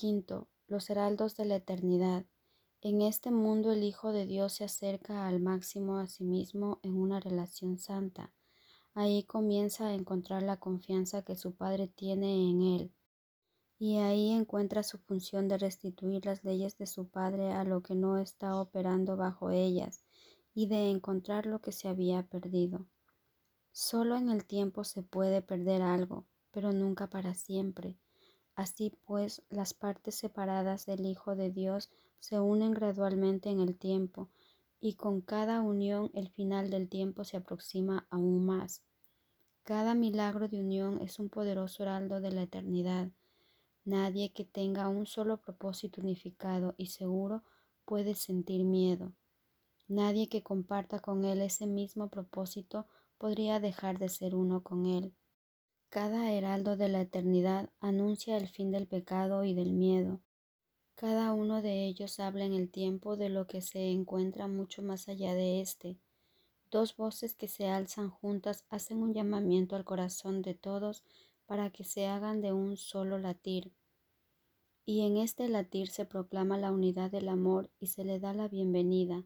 Quinto, los heraldos de la eternidad. En este mundo el Hijo de Dios se acerca al máximo a sí mismo en una relación santa. Ahí comienza a encontrar la confianza que su Padre tiene en él. Y ahí encuentra su función de restituir las leyes de su Padre a lo que no está operando bajo ellas y de encontrar lo que se había perdido. Solo en el tiempo se puede perder algo, pero nunca para siempre. Así pues, las partes separadas del Hijo de Dios se unen gradualmente en el tiempo, y con cada unión el final del tiempo se aproxima aún más. Cada milagro de unión es un poderoso heraldo de la eternidad. Nadie que tenga un solo propósito unificado y seguro puede sentir miedo. Nadie que comparta con él ese mismo propósito podría dejar de ser uno con él. Cada heraldo de la eternidad anuncia el fin del pecado y del miedo. Cada uno de ellos habla en el tiempo de lo que se encuentra mucho más allá de éste. Dos voces que se alzan juntas hacen un llamamiento al corazón de todos para que se hagan de un solo latir. Y en este latir se proclama la unidad del amor y se le da la bienvenida.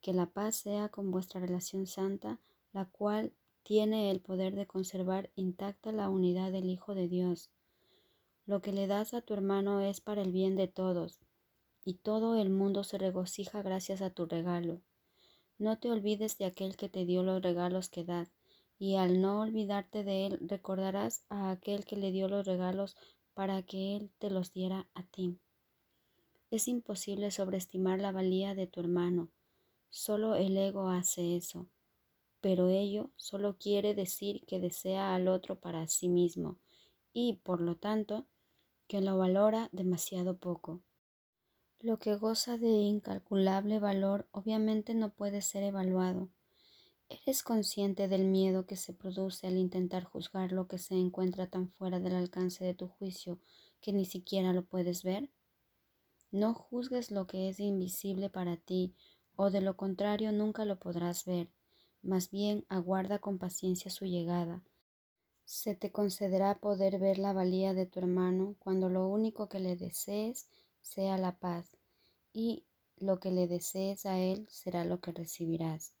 Que la paz sea con vuestra relación santa la cual tiene el poder de conservar intacta la unidad del Hijo de Dios. Lo que le das a tu hermano es para el bien de todos, y todo el mundo se regocija gracias a tu regalo. No te olvides de aquel que te dio los regalos que das, y al no olvidarte de él recordarás a aquel que le dio los regalos para que él te los diera a ti. Es imposible sobreestimar la valía de tu hermano. Solo el ego hace eso pero ello solo quiere decir que desea al otro para sí mismo y, por lo tanto, que lo valora demasiado poco. Lo que goza de incalculable valor obviamente no puede ser evaluado. ¿Eres consciente del miedo que se produce al intentar juzgar lo que se encuentra tan fuera del alcance de tu juicio que ni siquiera lo puedes ver? No juzgues lo que es invisible para ti, o de lo contrario nunca lo podrás ver más bien aguarda con paciencia su llegada. Se te concederá poder ver la valía de tu hermano cuando lo único que le desees sea la paz, y lo que le desees a él será lo que recibirás.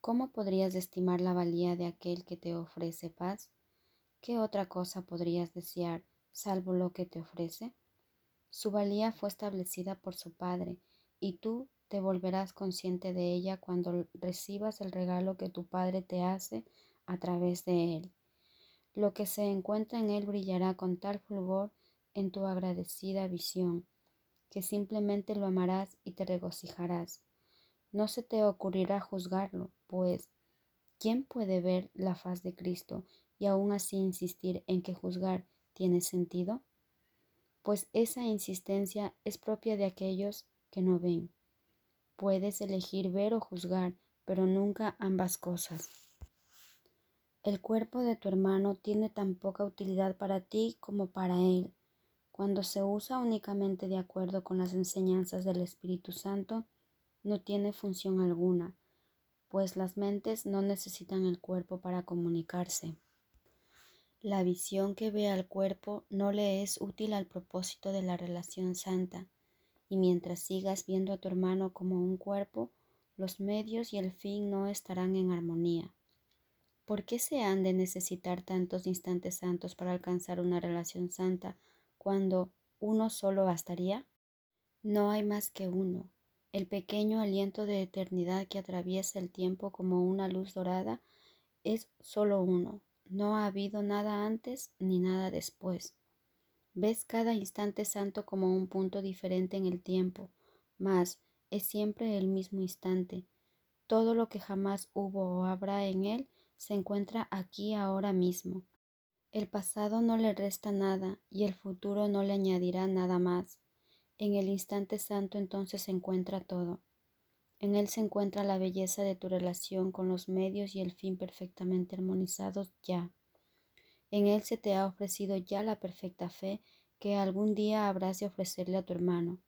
¿Cómo podrías estimar la valía de aquel que te ofrece paz? ¿Qué otra cosa podrías desear salvo lo que te ofrece? Su valía fue establecida por su Padre, y tú te volverás consciente de ella cuando recibas el regalo que tu Padre te hace a través de él. Lo que se encuentra en él brillará con tal fulgor en tu agradecida visión, que simplemente lo amarás y te regocijarás. No se te ocurrirá juzgarlo, pues, ¿quién puede ver la faz de Cristo y aún así insistir en que juzgar tiene sentido? Pues esa insistencia es propia de aquellos que no ven. Puedes elegir ver o juzgar, pero nunca ambas cosas. El cuerpo de tu hermano tiene tan poca utilidad para ti como para él. Cuando se usa únicamente de acuerdo con las enseñanzas del Espíritu Santo, no tiene función alguna, pues las mentes no necesitan el cuerpo para comunicarse. La visión que ve al cuerpo no le es útil al propósito de la relación santa, y mientras sigas viendo a tu hermano como un cuerpo, los medios y el fin no estarán en armonía. ¿Por qué se han de necesitar tantos instantes santos para alcanzar una relación santa cuando uno solo bastaría? No hay más que uno. El pequeño aliento de eternidad que atraviesa el tiempo como una luz dorada es solo uno. No ha habido nada antes ni nada después. Ves cada instante santo como un punto diferente en el tiempo, mas es siempre el mismo instante. Todo lo que jamás hubo o habrá en él se encuentra aquí ahora mismo. El pasado no le resta nada y el futuro no le añadirá nada más. En el instante santo entonces se encuentra todo. En él se encuentra la belleza de tu relación con los medios y el fin perfectamente armonizados ya. En Él se te ha ofrecido ya la perfecta fe que algún día habrás de ofrecerle a tu hermano.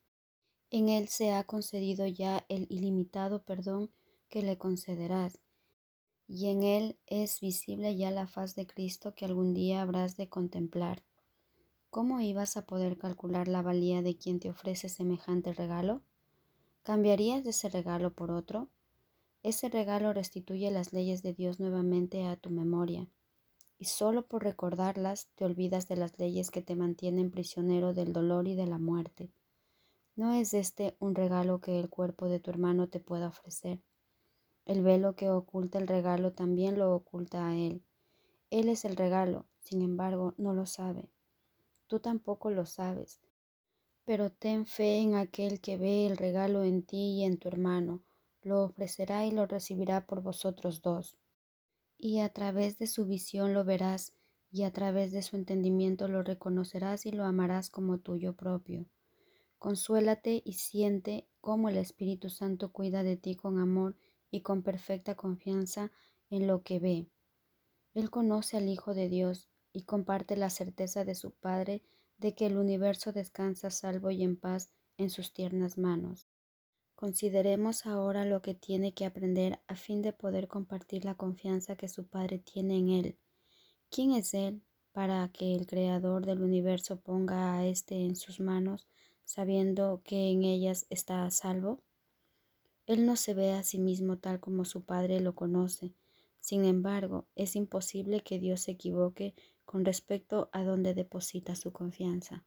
En Él se ha concedido ya el ilimitado perdón que le concederás. Y en Él es visible ya la faz de Cristo que algún día habrás de contemplar. ¿cómo ibas a poder calcular la valía de quien te ofrece semejante regalo? ¿Cambiarías ese regalo por otro? Ese regalo restituye las leyes de Dios nuevamente a tu memoria, y solo por recordarlas te olvidas de las leyes que te mantienen prisionero del dolor y de la muerte. ¿No es este un regalo que el cuerpo de tu hermano te pueda ofrecer? El velo que oculta el regalo también lo oculta a él. Él es el regalo, sin embargo, no lo sabe. Tú tampoco lo sabes. Pero ten fe en aquel que ve el regalo en ti y en tu hermano, lo ofrecerá y lo recibirá por vosotros dos. Y a través de su visión lo verás, y a través de su entendimiento lo reconocerás y lo amarás como tuyo propio. Consuélate y siente cómo el Espíritu Santo cuida de ti con amor y con perfecta confianza en lo que ve. Él conoce al Hijo de Dios y comparte la certeza de su Padre de que el universo descansa salvo y en paz en sus tiernas manos. Consideremos ahora lo que tiene que aprender a fin de poder compartir la confianza que su Padre tiene en Él. ¿Quién es Él para que el Creador del universo ponga a éste en sus manos, sabiendo que en ellas está a salvo? Él no se ve a sí mismo tal como su Padre lo conoce. Sin embargo, es imposible que Dios se equivoque con respecto a donde deposita su confianza.